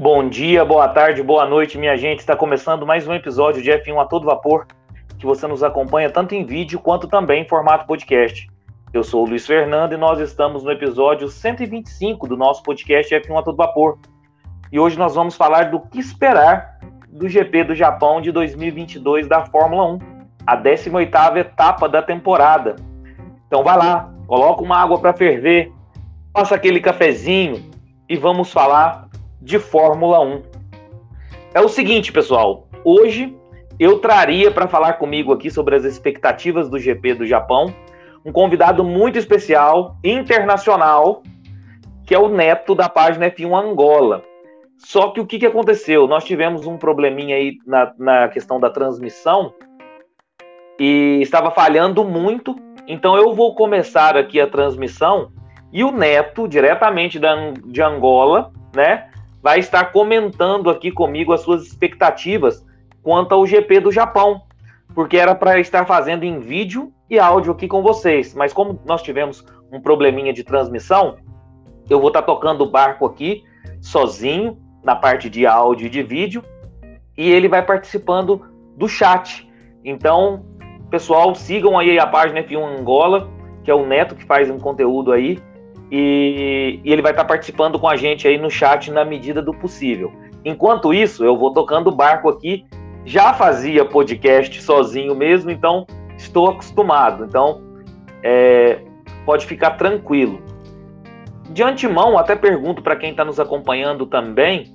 Bom dia, boa tarde, boa noite, minha gente. Está começando mais um episódio de F1 a todo vapor, que você nos acompanha tanto em vídeo quanto também em formato podcast. Eu sou o Luiz Fernando e nós estamos no episódio 125 do nosso podcast F1 a todo vapor. E hoje nós vamos falar do que esperar do GP do Japão de 2022 da Fórmula 1, a 18ª etapa da temporada. Então vai lá, coloca uma água para ferver, passa aquele cafezinho e vamos falar de Fórmula 1. É o seguinte, pessoal, hoje eu traria para falar comigo aqui sobre as expectativas do GP do Japão um convidado muito especial, internacional, que é o neto da página F1 Angola. Só que o que, que aconteceu? Nós tivemos um probleminha aí na, na questão da transmissão e estava falhando muito. Então eu vou começar aqui a transmissão e o neto, diretamente da, de Angola, né, vai estar comentando aqui comigo as suas expectativas quanto ao GP do Japão, porque era para estar fazendo em vídeo e áudio aqui com vocês, mas como nós tivemos um probleminha de transmissão, eu vou estar tocando o barco aqui sozinho na parte de áudio e de vídeo e ele vai participando do chat. Então, pessoal, sigam aí a página F1 Angola, que é o Neto que faz um conteúdo aí e, e ele vai estar participando com a gente aí no chat na medida do possível. Enquanto isso, eu vou tocando o barco aqui. Já fazia podcast sozinho mesmo, então estou acostumado. Então, é, pode ficar tranquilo. De antemão, até pergunto para quem está nos acompanhando também: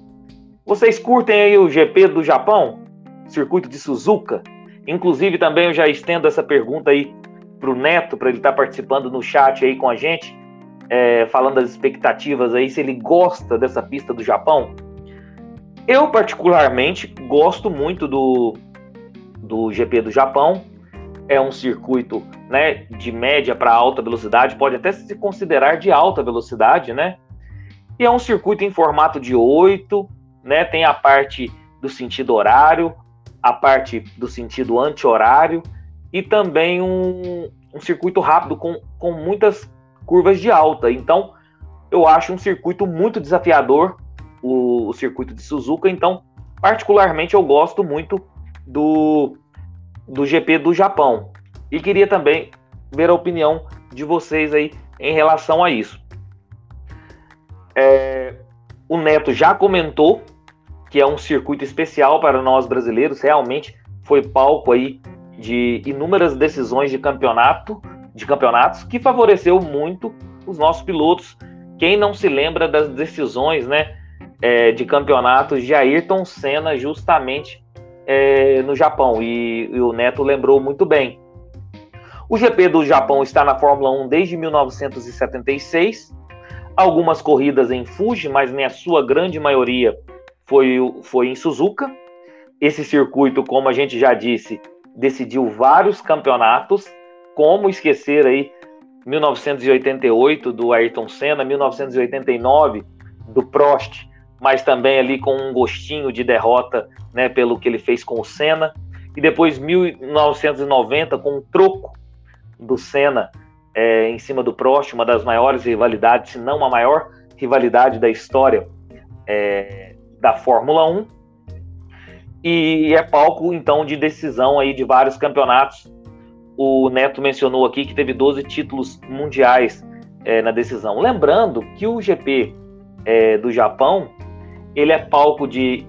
vocês curtem aí o GP do Japão? Circuito de Suzuka? Inclusive, também eu já estendo essa pergunta aí para o Neto, para ele estar tá participando no chat aí com a gente é, falando das expectativas aí, se ele gosta dessa pista do Japão. Eu, particularmente, gosto muito do, do GP do Japão. É um circuito né, de média para alta velocidade, pode até se considerar de alta velocidade, né? E é um circuito em formato de 8, né? Tem a parte do sentido horário, a parte do sentido anti-horário e também um, um circuito rápido com, com muitas curvas de alta. Então, eu acho um circuito muito desafiador, o, o circuito de Suzuka. Então, particularmente, eu gosto muito do, do GP do Japão. E queria também ver a opinião de vocês aí em relação a isso. É, o Neto já comentou que é um circuito especial para nós brasileiros, realmente foi palco aí de inúmeras decisões de campeonato de campeonatos que favoreceu muito os nossos pilotos. Quem não se lembra das decisões né, é, de campeonatos de Ayrton Senna justamente é, no Japão? E, e o Neto lembrou muito bem. O GP do Japão está na Fórmula 1 desde 1976. Algumas corridas em Fuji, mas nem a sua grande maioria foi, foi em Suzuka. Esse circuito, como a gente já disse, decidiu vários campeonatos como esquecer aí 1988 do Ayrton Senna, 1989 do Prost, mas também ali com um gostinho de derrota, né, pelo que ele fez com o Senna, e depois 1990 com um troco do Senna é, em cima do Prost, uma das maiores rivalidades, se não a maior rivalidade da história é, da Fórmula 1. E é palco então de decisão aí de vários campeonatos o Neto mencionou aqui que teve 12 títulos mundiais é, na decisão. Lembrando que o GP é, do Japão ele é palco de,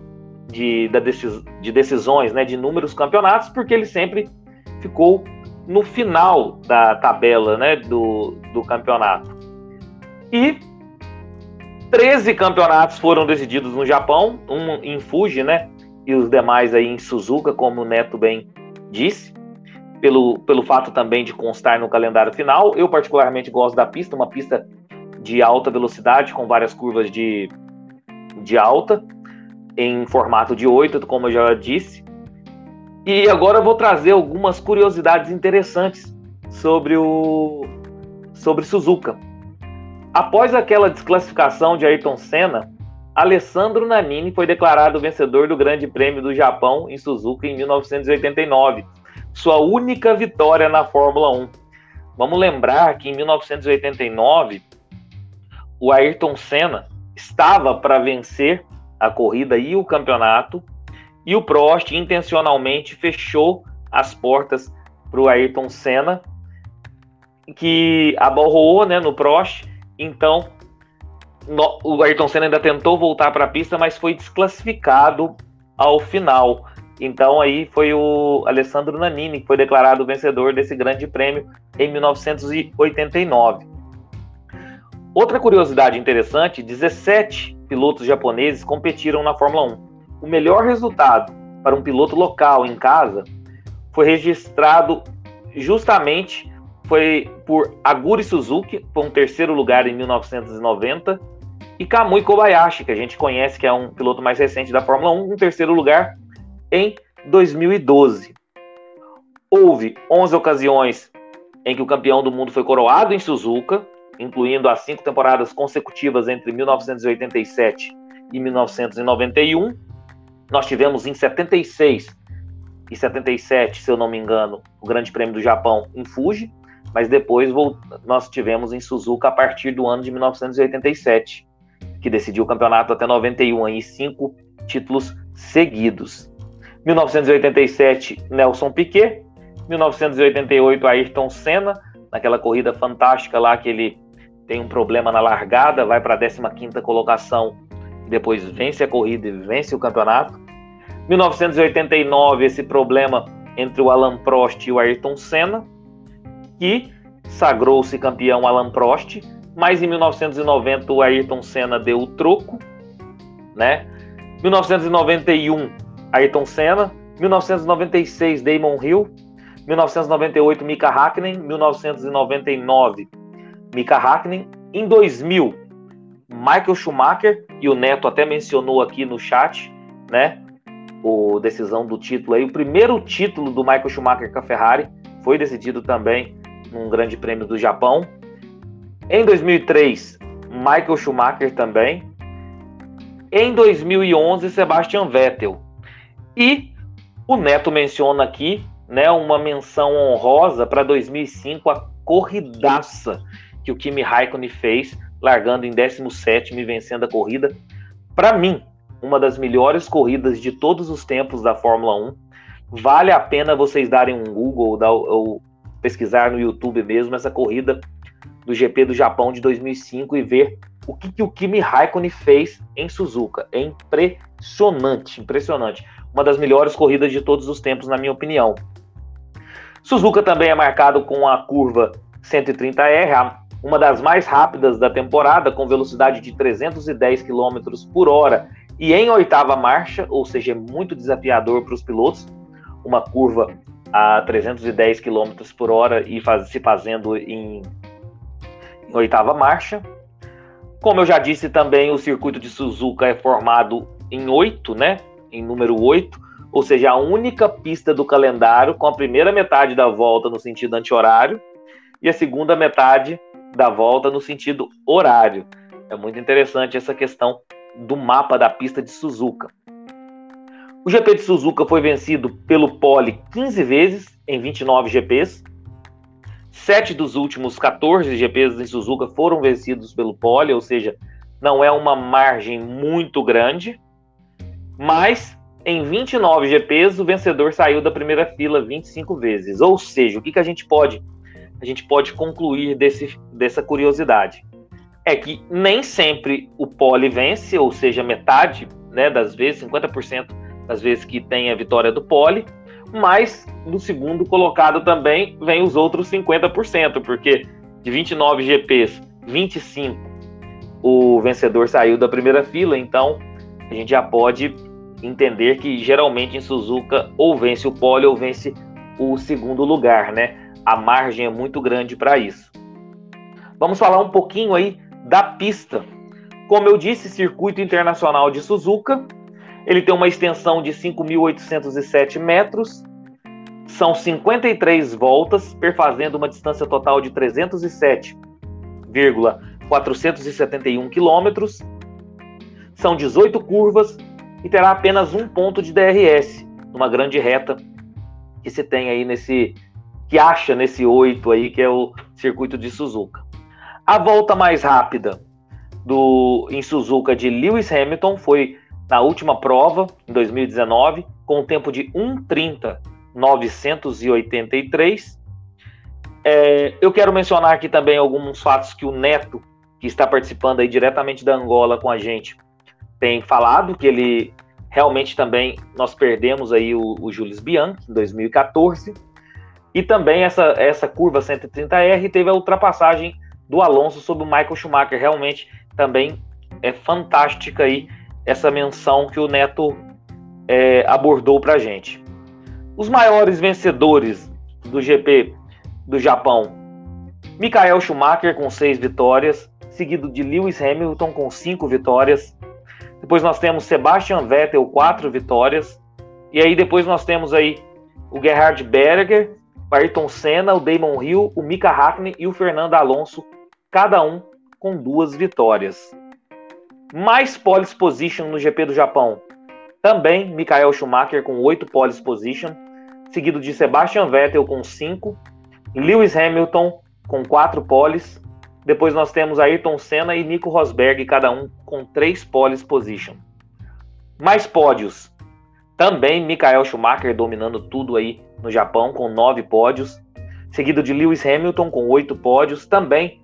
de, decis, de decisões, né, de inúmeros campeonatos, porque ele sempre ficou no final da tabela né, do, do campeonato. E 13 campeonatos foram decididos no Japão, um em Fuji, né? E os demais aí em Suzuka, como o Neto bem disse pelo, pelo fato também de constar no calendário final. Eu, particularmente, gosto da pista, uma pista de alta velocidade, com várias curvas de, de alta, em formato de 8, como eu já disse. E agora eu vou trazer algumas curiosidades interessantes sobre o sobre Suzuka. Após aquela desclassificação de Ayrton Senna, Alessandro Nannini foi declarado vencedor do Grande Prêmio do Japão em Suzuka em 1989 sua única vitória na Fórmula 1. Vamos lembrar que em 1989 o Ayrton Senna estava para vencer a corrida e o campeonato, e o Prost intencionalmente fechou as portas para o Ayrton Senna, que abalroou né, no Prost, então no, o Ayrton Senna ainda tentou voltar para a pista, mas foi desclassificado ao final. Então aí foi o Alessandro Nannini que foi declarado vencedor desse grande prêmio em 1989. Outra curiosidade interessante: 17 pilotos japoneses competiram na Fórmula 1. O melhor resultado para um piloto local em casa foi registrado justamente foi por Aguri Suzuki, foi um terceiro lugar em 1990, e Kamui Kobayashi, que a gente conhece que é um piloto mais recente da Fórmula 1, um terceiro lugar em 2012. Houve 11 ocasiões em que o campeão do mundo foi coroado em Suzuka, incluindo as cinco temporadas consecutivas entre 1987 e 1991. Nós tivemos em 76 e 77, se eu não me engano, o Grande Prêmio do Japão em Fuji, mas depois nós tivemos em Suzuka a partir do ano de 1987, que decidiu o campeonato até 91 e cinco títulos seguidos. 1987, Nelson Piquet. 1988, Ayrton Senna, naquela corrida fantástica lá que ele tem um problema na largada, vai para a 15ª colocação, depois vence a corrida e vence o campeonato. 1989, esse problema entre o Alan Prost e o Ayrton Senna, que sagrou-se campeão Alan Prost, mas em 1990 o Ayrton Senna deu o troco, né? 1991 Ayrton Senna, 1996 Damon Hill, 1998 Mika Hakkinen, 1999 Mika Hakkinen, em 2000 Michael Schumacher e o Neto até mencionou aqui no chat, né? O decisão do título aí, o primeiro título do Michael Schumacher com a Ferrari foi decidido também num Grande Prêmio do Japão. Em 2003, Michael Schumacher também. Em 2011, Sebastian Vettel. E o Neto menciona aqui, né, uma menção honrosa para 2005, a corridaça que o Kimi Raikkonen fez, largando em 17 e vencendo a corrida. Para mim, uma das melhores corridas de todos os tempos da Fórmula 1. Vale a pena vocês darem um Google ou, ou pesquisar no YouTube mesmo essa corrida do GP do Japão de 2005 e ver o que, que o Kimi Raikkonen fez em Suzuka. É impressionante, impressionante uma das melhores corridas de todos os tempos, na minha opinião. Suzuka também é marcado com a curva 130R, uma das mais rápidas da temporada, com velocidade de 310 km por hora e em oitava marcha, ou seja, é muito desafiador para os pilotos, uma curva a 310 km por hora e faz, se fazendo em, em oitava marcha. Como eu já disse também, o circuito de Suzuka é formado em oito, né? Em número 8, ou seja, a única pista do calendário com a primeira metade da volta no sentido anti-horário e a segunda metade da volta no sentido horário. É muito interessante essa questão do mapa da pista de Suzuka. O GP de Suzuka foi vencido pelo Pole 15 vezes em 29 GPs. Sete dos últimos 14 GPs em Suzuka foram vencidos pelo Pole, ou seja, não é uma margem muito grande. Mas em 29 GPs, o vencedor saiu da primeira fila 25 vezes. Ou seja, o que, que a gente pode a gente pode concluir desse, dessa curiosidade? É que nem sempre o pole vence, ou seja, metade né, das vezes, 50% das vezes que tem a vitória do pole, mas no segundo colocado também vem os outros 50%, porque de 29 GPs, 25 o vencedor saiu da primeira fila, então a gente já pode entender que geralmente em Suzuka ou vence o pole ou vence o segundo lugar, né? A margem é muito grande para isso. Vamos falar um pouquinho aí da pista. Como eu disse, circuito internacional de Suzuka, ele tem uma extensão de 5.807 metros, são 53 voltas, perfazendo uma distância total de 307,471 quilômetros. São 18 curvas e terá apenas um ponto de DRS, numa grande reta que se tem aí nesse. que acha nesse 8 aí, que é o circuito de Suzuka. A volta mais rápida do em Suzuka de Lewis Hamilton foi na última prova, em 2019, com um tempo de 1:30.983. É, eu quero mencionar aqui também alguns fatos que o Neto, que está participando aí diretamente da Angola com a gente, tem falado, que ele realmente também, nós perdemos aí o, o Jules Bianchi, em 2014, e também essa, essa curva 130R teve a ultrapassagem do Alonso sobre o Michael Schumacher, realmente também é fantástica aí essa menção que o Neto é, abordou para gente. Os maiores vencedores do GP do Japão: Michael Schumacher com seis vitórias, seguido de Lewis Hamilton com cinco vitórias. Depois nós temos Sebastian Vettel quatro vitórias e aí depois nós temos aí o Gerhard Berger, o Ayrton Senna, o Damon Hill, o Mika Hakkinen e o Fernando Alonso, cada um com duas vitórias mais poles position no GP do Japão. Também Michael Schumacher com 8 poles position, seguido de Sebastian Vettel com 5, Lewis Hamilton com 4 poles. Depois nós temos Ayrton Senna e Nico Rosberg, cada um com 3 poles position. Mais pódios. Também Michael Schumacher dominando tudo aí no Japão com 9 pódios, seguido de Lewis Hamilton com 8 pódios, também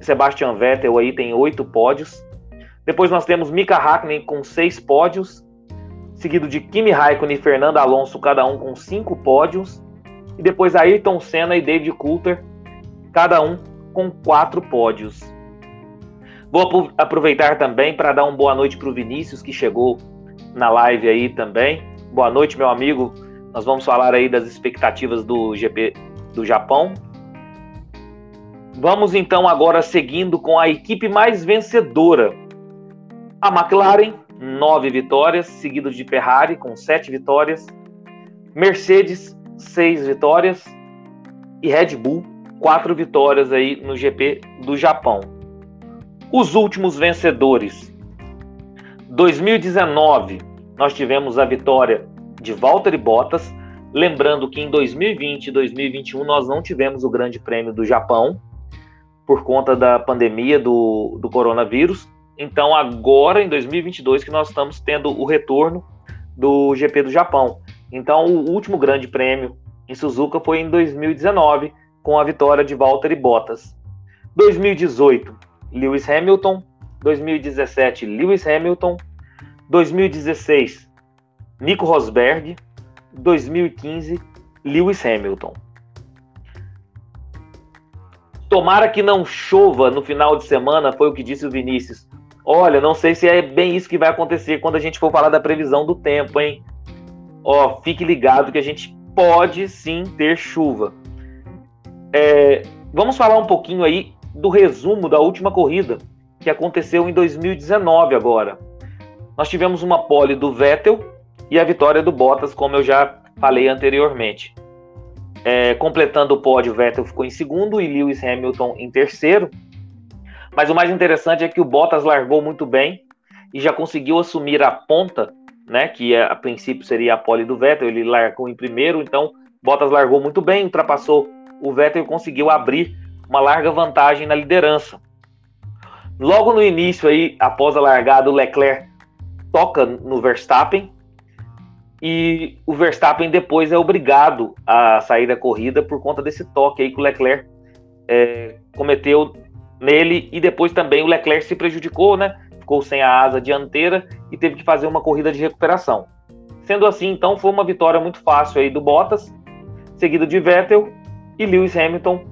Sebastian Vettel aí tem 8 pódios. Depois nós temos Mika Hakkinen com seis pódios, seguido de Kimi Raikkonen e Fernando Alonso, cada um com cinco pódios. E depois Ayrton Senna e David Coulter, cada um com quatro pódios. Vou aproveitar também para dar uma boa noite para o Vinícius, que chegou na live aí também. Boa noite, meu amigo. Nós vamos falar aí das expectativas do GP do Japão. Vamos então agora seguindo com a equipe mais vencedora a McLaren, nove vitórias, seguido de Ferrari, com sete vitórias. Mercedes, seis vitórias. E Red Bull, quatro vitórias aí no GP do Japão. Os últimos vencedores. 2019, nós tivemos a vitória de Valtteri Bottas. Lembrando que em 2020 e 2021 nós não tivemos o Grande Prêmio do Japão por conta da pandemia do, do coronavírus. Então, agora em 2022, que nós estamos tendo o retorno do GP do Japão. Então, o último grande prêmio em Suzuka foi em 2019, com a vitória de Valtteri Bottas. 2018, Lewis Hamilton. 2017, Lewis Hamilton. 2016, Nico Rosberg. 2015, Lewis Hamilton. Tomara que não chova no final de semana, foi o que disse o Vinícius. Olha, não sei se é bem isso que vai acontecer quando a gente for falar da previsão do tempo, hein? Ó, fique ligado que a gente pode sim ter chuva. É, vamos falar um pouquinho aí do resumo da última corrida que aconteceu em 2019 agora. Nós tivemos uma pole do Vettel e a vitória do Bottas, como eu já falei anteriormente. É, completando o pódio, Vettel ficou em segundo e Lewis Hamilton em terceiro. Mas o mais interessante é que o Bottas largou muito bem e já conseguiu assumir a ponta, né? Que é, a princípio seria a pole do Vettel. Ele largou em primeiro, então Bottas largou muito bem, ultrapassou o Vettel conseguiu abrir uma larga vantagem na liderança. Logo no início aí, após a largada, o Leclerc toca no Verstappen e o Verstappen depois é obrigado a sair da corrida por conta desse toque aí que o Leclerc é, cometeu nele e depois também o Leclerc se prejudicou, né? Ficou sem a asa dianteira e teve que fazer uma corrida de recuperação. Sendo assim, então, foi uma vitória muito fácil aí do Bottas, seguido de Vettel e Lewis Hamilton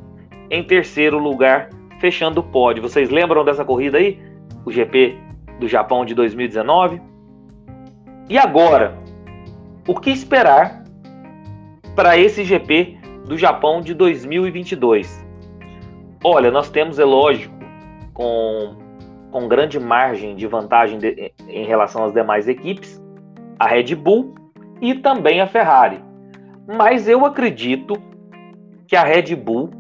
em terceiro lugar, fechando o pódio. Vocês lembram dessa corrida aí? O GP do Japão de 2019? E agora, o que esperar para esse GP do Japão de 2022? Olha, nós temos, é lógico, com, com grande margem de vantagem de, em relação às demais equipes, a Red Bull e também a Ferrari. Mas eu acredito que a Red Bull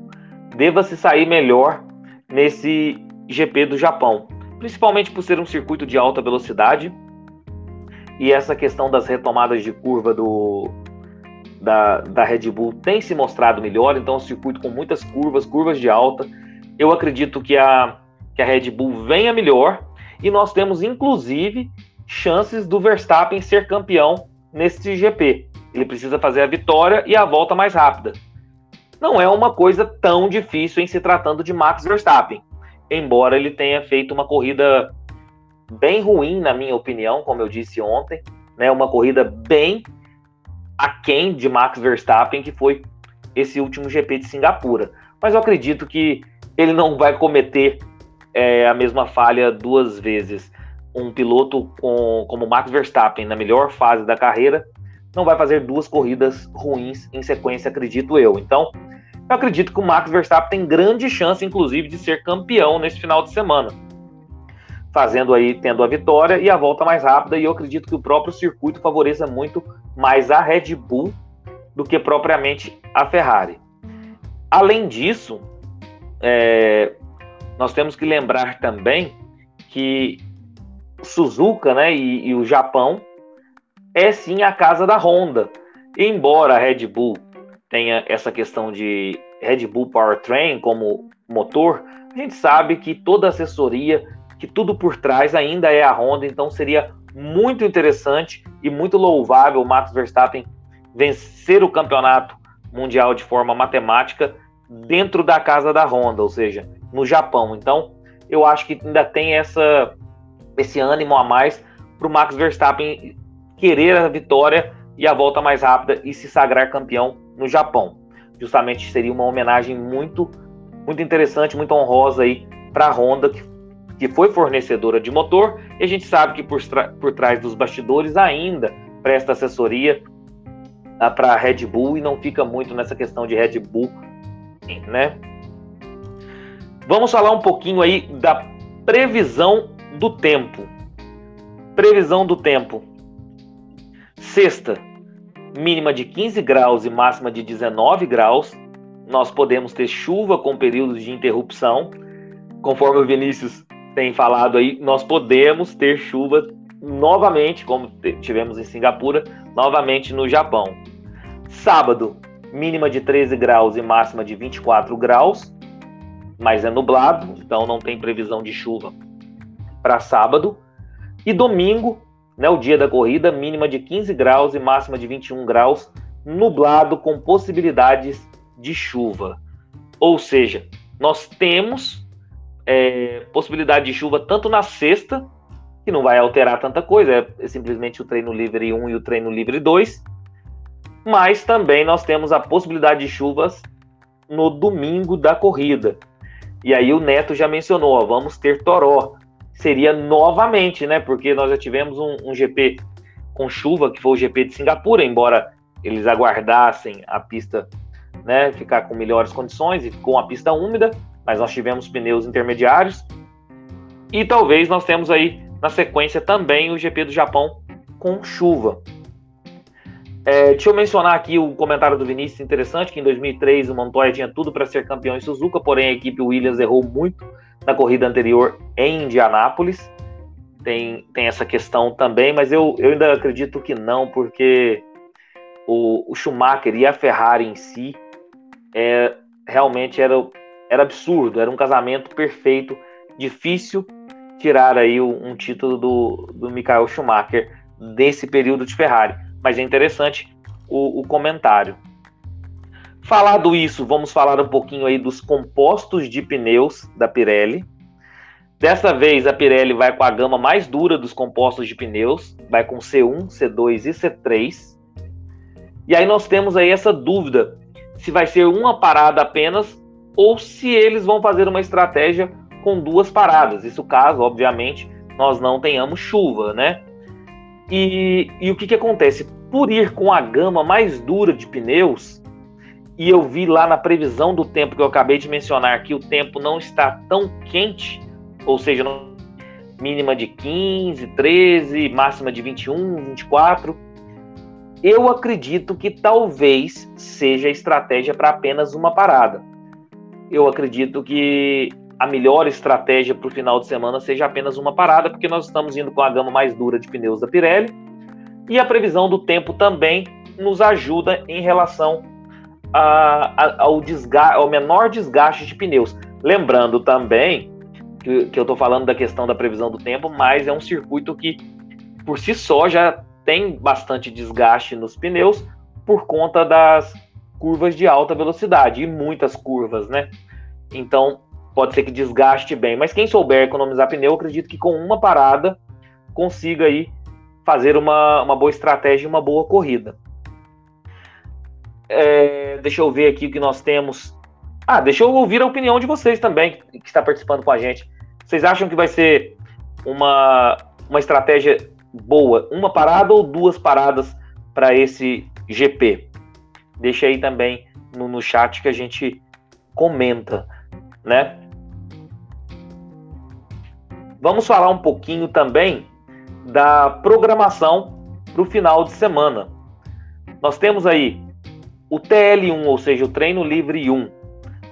deva se sair melhor nesse GP do Japão, principalmente por ser um circuito de alta velocidade e essa questão das retomadas de curva do, da, da Red Bull tem se mostrado melhor, então é um circuito com muitas curvas, curvas de alta. Eu acredito que a, que a Red Bull venha melhor e nós temos inclusive chances do Verstappen ser campeão nesse GP. Ele precisa fazer a vitória e a volta mais rápida. Não é uma coisa tão difícil em se tratando de Max Verstappen, embora ele tenha feito uma corrida bem ruim, na minha opinião, como eu disse ontem, né? Uma corrida bem aquém de Max Verstappen, que foi esse último GP de Singapura. Mas eu acredito que ele não vai cometer é, a mesma falha duas vezes. Um piloto com, como Max Verstappen, na melhor fase da carreira, não vai fazer duas corridas ruins em sequência, acredito eu. Então, eu acredito que o Max Verstappen tem grande chance, inclusive, de ser campeão nesse final de semana. Fazendo aí, tendo a vitória e a volta mais rápida, e eu acredito que o próprio circuito favoreça muito mais a Red Bull do que propriamente a Ferrari. Além disso, é, nós temos que lembrar também que Suzuka né, e, e o Japão é sim a casa da Honda. Embora a Red Bull tenha essa questão de Red Bull Powertrain como motor, a gente sabe que toda assessoria, que tudo por trás ainda é a Honda, então seria muito interessante e muito louvável o Max Verstappen vencer o campeonato mundial de forma matemática dentro da casa da Honda, ou seja, no Japão. Então, eu acho que ainda tem essa, esse ânimo a mais para o Max Verstappen querer a vitória e a volta mais rápida e se sagrar campeão no Japão. Justamente seria uma homenagem muito, muito interessante, muito honrosa aí para a Honda, que, que foi fornecedora de motor, e a gente sabe que por, por trás dos bastidores ainda presta assessoria ah, para a Red Bull e não fica muito nessa questão de Red Bull, né? Vamos falar um pouquinho aí da previsão do tempo. Previsão do tempo. Sexta, mínima de 15 graus e máxima de 19 graus. Nós podemos ter chuva com períodos de interrupção. Conforme o Vinícius tem falado aí, nós podemos ter chuva novamente, como tivemos em Singapura, novamente no Japão. Sábado, mínima de 13 graus e máxima de 24 graus, mas é nublado, então não tem previsão de chuva para sábado. E domingo, né, o dia da corrida, mínima de 15 graus e máxima de 21 graus, nublado com possibilidades de chuva. Ou seja, nós temos é, possibilidade de chuva tanto na sexta, que não vai alterar tanta coisa, é, é simplesmente o treino livre 1 e o treino livre 2, mas também nós temos a possibilidade de chuvas no domingo da corrida. E aí o Neto já mencionou, ó, vamos ter Toró seria novamente, né? Porque nós já tivemos um, um GP com chuva, que foi o GP de Singapura, embora eles aguardassem a pista né, ficar com melhores condições e com a pista úmida, mas nós tivemos pneus intermediários. E talvez nós temos aí na sequência também o GP do Japão com chuva. É, deixa eu mencionar aqui o comentário do Vinícius interessante, que em 2003 o Montoya tinha tudo para ser campeão em Suzuka, porém a equipe Williams errou muito na corrida anterior em Indianápolis. Tem, tem essa questão também, mas eu, eu ainda acredito que não, porque o, o Schumacher e a Ferrari em si é, realmente era, era absurdo, era um casamento perfeito, difícil tirar aí um título do, do Michael Schumacher desse período de Ferrari. Mas é interessante o, o comentário. Falado isso, vamos falar um pouquinho aí dos compostos de pneus da Pirelli. Dessa vez a Pirelli vai com a gama mais dura dos compostos de pneus, vai com C1, C2 e C3. E aí nós temos aí essa dúvida se vai ser uma parada apenas ou se eles vão fazer uma estratégia com duas paradas. Isso caso, obviamente, nós não tenhamos chuva, né? E, e o que, que acontece? Por ir com a gama mais dura de pneus, e eu vi lá na previsão do tempo que eu acabei de mencionar que o tempo não está tão quente, ou seja, mínima de 15, 13, máxima de 21, 24. Eu acredito que talvez seja estratégia para apenas uma parada. Eu acredito que a melhor estratégia para o final de semana seja apenas uma parada, porque nós estamos indo com a gama mais dura de pneus da Pirelli e a previsão do tempo também nos ajuda em relação a, ao, desgaste, ao menor desgaste de pneus. Lembrando também que, que eu estou falando da questão da previsão do tempo, mas é um circuito que por si só já tem bastante desgaste nos pneus por conta das curvas de alta velocidade e muitas curvas, né? Então pode ser que desgaste bem, mas quem souber economizar pneu, acredito que com uma parada consiga aí fazer uma, uma boa estratégia e uma boa corrida. É, deixa eu ver aqui o que nós temos. Ah, deixa eu ouvir a opinião de vocês também, que está participando com a gente. Vocês acham que vai ser uma, uma estratégia boa, uma parada ou duas paradas para esse GP? Deixa aí também no, no chat que a gente comenta, né? Vamos falar um pouquinho também da programação para o final de semana. Nós temos aí o TL1, ou seja, o Treino Livre 1,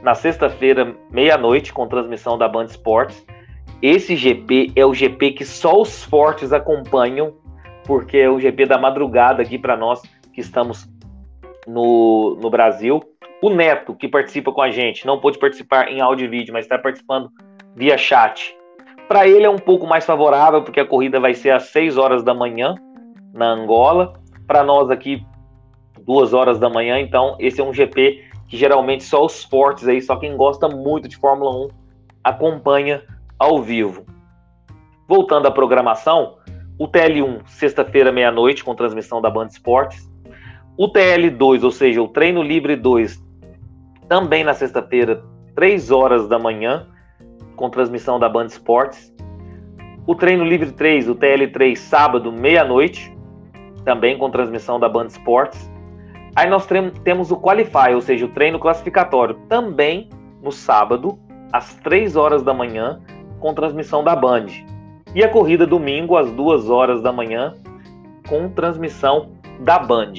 na sexta-feira, meia-noite, com transmissão da Band Esportes. Esse GP é o GP que só os fortes acompanham, porque é o GP da madrugada aqui para nós que estamos no, no Brasil. O Neto, que participa com a gente, não pôde participar em áudio e vídeo, mas está participando via chat. Para ele é um pouco mais favorável, porque a corrida vai ser às 6 horas da manhã na Angola. Para nós aqui, 2 horas da manhã. Então, esse é um GP que geralmente só os fortes aí, só quem gosta muito de Fórmula 1 acompanha ao vivo. Voltando à programação, o TL1, sexta-feira, meia-noite, com transmissão da Band Esportes. O TL2, ou seja, o Treino Livre 2, também na sexta-feira, 3 horas da manhã, com transmissão da Band Esportes. O Treino Livre 3, o TL3, sábado, meia-noite, também com transmissão da Band Esportes. Aí nós temos o Qualify, ou seja, o treino classificatório, também no sábado, às 3 horas da manhã, com transmissão da Band. E a corrida domingo, às 2 horas da manhã, com transmissão da Band.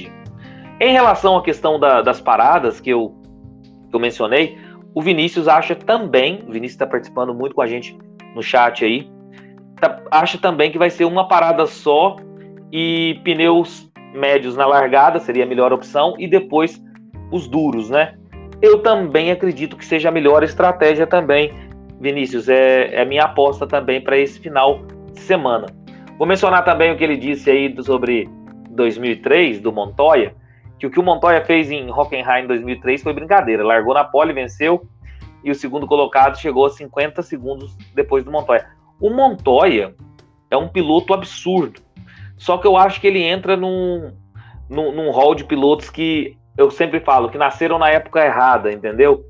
Em relação à questão da, das paradas que eu, que eu mencionei, o Vinícius acha também, o Vinícius está participando muito com a gente no chat aí, tá, acha também que vai ser uma parada só e pneus médios na largada seria a melhor opção e depois os duros, né? Eu também acredito que seja a melhor estratégia também, Vinícius. É, é a minha aposta também para esse final de semana. Vou mencionar também o que ele disse aí sobre 2003 do Montoya que o que o Montoya fez em Hockenheim em 2003 foi brincadeira. Largou na pole, venceu, e o segundo colocado chegou a 50 segundos depois do Montoya. O Montoya é um piloto absurdo. Só que eu acho que ele entra num, num, num hall de pilotos que eu sempre falo que nasceram na época errada, entendeu?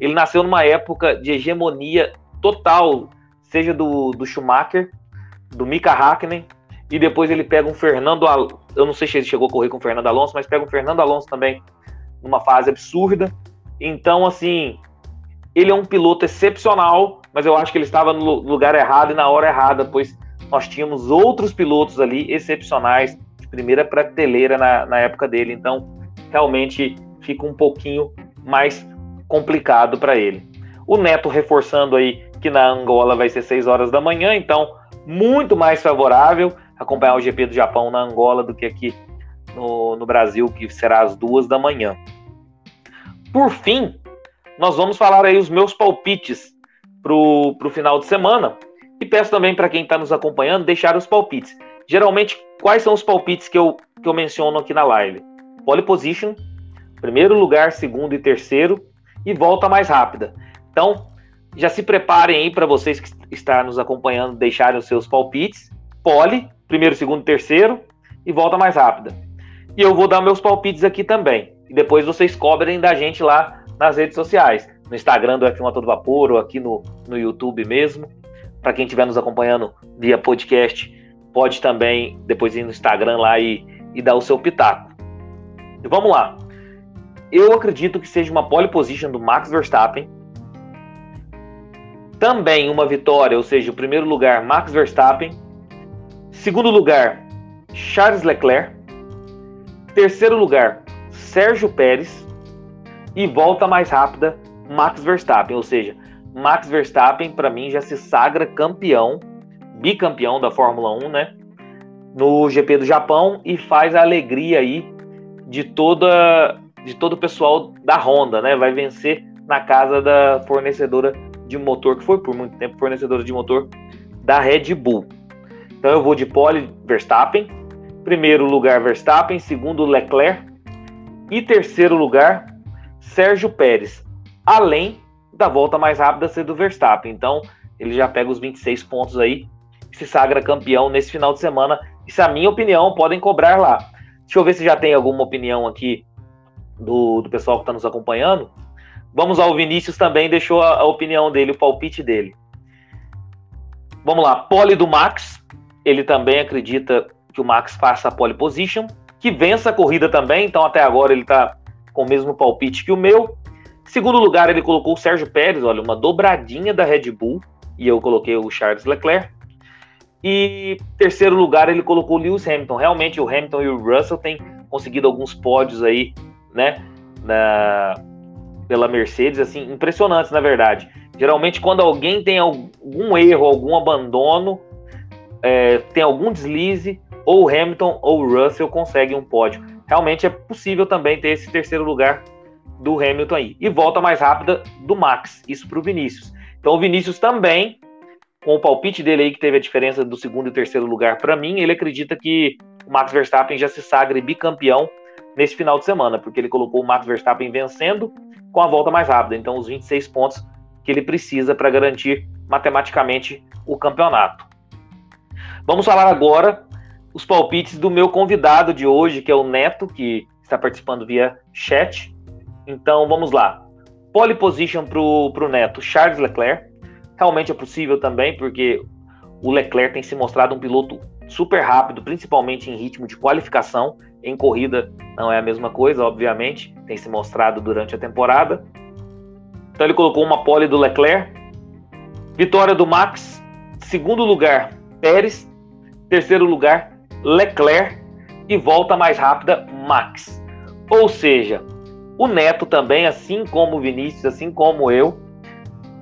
Ele nasceu numa época de hegemonia total, seja do, do Schumacher, do Mika Hakkinen, e depois ele pega um Fernando Alonso. Eu não sei se ele chegou a correr com o Fernando Alonso, mas pega um Fernando Alonso também numa fase absurda. Então, assim, ele é um piloto excepcional, mas eu acho que ele estava no lugar errado e na hora errada, pois nós tínhamos outros pilotos ali excepcionais, de primeira prateleira na, na época dele. Então, realmente fica um pouquinho mais complicado para ele. O Neto reforçando aí que na Angola vai ser 6 horas da manhã, então muito mais favorável acompanhar o GP do Japão na Angola do que aqui no, no Brasil, que será às duas da manhã. Por fim, nós vamos falar aí os meus palpites para o final de semana. E peço também para quem está nos acompanhando deixar os palpites. Geralmente, quais são os palpites que eu, que eu menciono aqui na live? Pole position, primeiro lugar, segundo e terceiro, e volta mais rápida. Então, já se preparem aí para vocês que estão nos acompanhando deixarem os seus palpites. Pole, primeiro, segundo, terceiro e volta mais rápida. E eu vou dar meus palpites aqui também. E depois vocês cobrem da gente lá nas redes sociais, no Instagram do F1 a todo vapor ou aqui no, no YouTube mesmo. Para quem estiver nos acompanhando via podcast, pode também depois ir no Instagram lá e, e dar o seu pitaco. E vamos lá. Eu acredito que seja uma pole position do Max Verstappen. Também uma vitória, ou seja, o primeiro lugar, Max Verstappen Segundo lugar, Charles Leclerc. Terceiro lugar, Sérgio Pérez. E volta mais rápida, Max Verstappen. Ou seja, Max Verstappen, para mim, já se sagra campeão, bicampeão da Fórmula 1, né? No GP do Japão e faz a alegria aí de toda de todo o pessoal da Honda, né? Vai vencer na casa da fornecedora de motor, que foi por muito tempo fornecedora de motor da Red Bull. Então eu vou de pole Verstappen. Primeiro lugar Verstappen, segundo Leclerc e terceiro lugar Sérgio Pérez. Além da volta mais rápida ser do Verstappen. Então ele já pega os 26 pontos aí e se sagra campeão nesse final de semana. Isso é a minha opinião, podem cobrar lá. Deixa eu ver se já tem alguma opinião aqui do, do pessoal que está nos acompanhando. Vamos ao Vinícius também, deixou a, a, opinião dele, o palpite dele. Vamos lá, pole do Max. Ele também acredita que o Max faça a pole position, que vença a corrida também, então até agora ele está com o mesmo palpite que o meu. Segundo lugar, ele colocou o Sérgio Pérez, olha, uma dobradinha da Red Bull, e eu coloquei o Charles Leclerc. E terceiro lugar, ele colocou o Lewis Hamilton. Realmente, o Hamilton e o Russell têm conseguido alguns pódios aí, né, na, pela Mercedes, assim, impressionantes, na verdade. Geralmente, quando alguém tem algum erro, algum abandono, é, tem algum deslize, ou o Hamilton ou o Russell conseguem um pódio. Realmente é possível também ter esse terceiro lugar do Hamilton aí. E volta mais rápida do Max, isso para o Vinícius. Então o Vinícius também, com o palpite dele aí que teve a diferença do segundo e terceiro lugar para mim, ele acredita que o Max Verstappen já se sagre bicampeão nesse final de semana, porque ele colocou o Max Verstappen vencendo com a volta mais rápida. Então os 26 pontos que ele precisa para garantir matematicamente o campeonato. Vamos falar agora os palpites do meu convidado de hoje, que é o Neto, que está participando via chat. Então vamos lá. Pole position para o Neto, Charles Leclerc. Realmente é possível também, porque o Leclerc tem se mostrado um piloto super rápido, principalmente em ritmo de qualificação. Em corrida não é a mesma coisa, obviamente, tem se mostrado durante a temporada. Então ele colocou uma pole do Leclerc. Vitória do Max. Segundo lugar, Pérez. Terceiro lugar, Leclerc. E volta mais rápida, Max. Ou seja, o Neto também, assim como o Vinícius, assim como eu,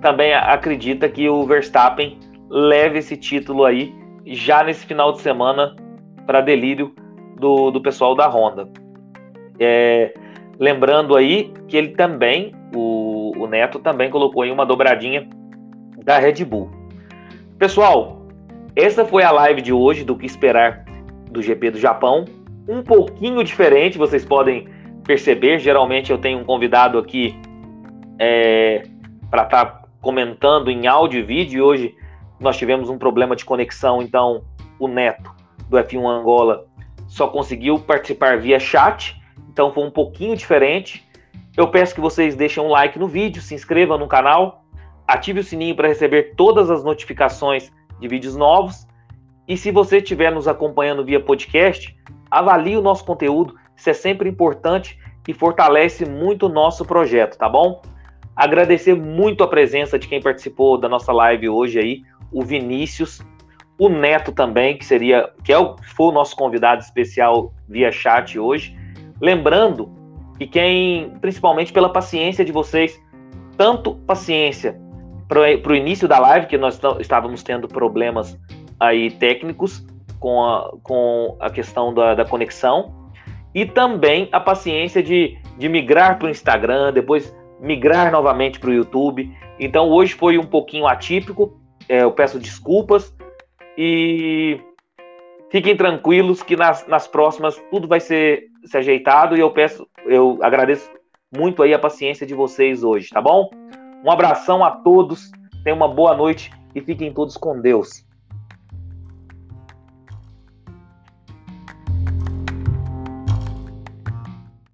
também acredita que o Verstappen leve esse título aí já nesse final de semana para delírio do, do pessoal da Honda. É, lembrando aí que ele também, o, o Neto também colocou aí uma dobradinha da Red Bull. Pessoal, essa foi a live de hoje do que esperar do GP do Japão. Um pouquinho diferente, vocês podem perceber. Geralmente eu tenho um convidado aqui é, para estar tá comentando em áudio e vídeo. E hoje nós tivemos um problema de conexão, então o Neto do F1 Angola só conseguiu participar via chat. Então foi um pouquinho diferente. Eu peço que vocês deixem um like no vídeo, se inscrevam no canal, ative o sininho para receber todas as notificações de vídeos novos. E se você estiver nos acompanhando via podcast, avalie o nosso conteúdo, isso é sempre importante e fortalece muito o nosso projeto, tá bom? Agradecer muito a presença de quem participou da nossa live hoje aí, o Vinícius, o Neto também, que seria que é o, foi o nosso convidado especial via chat hoje. Lembrando que quem, principalmente pela paciência de vocês, tanto paciência para o início da live, que nós estávamos tendo problemas aí técnicos com a, com a questão da, da conexão, e também a paciência de, de migrar para o Instagram, depois migrar novamente para o YouTube. Então hoje foi um pouquinho atípico, é, eu peço desculpas e fiquem tranquilos que nas, nas próximas tudo vai ser, ser ajeitado e eu peço, eu agradeço muito aí a paciência de vocês hoje, tá bom? Um abração a todos, tenham uma boa noite e fiquem todos com Deus.